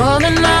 falling than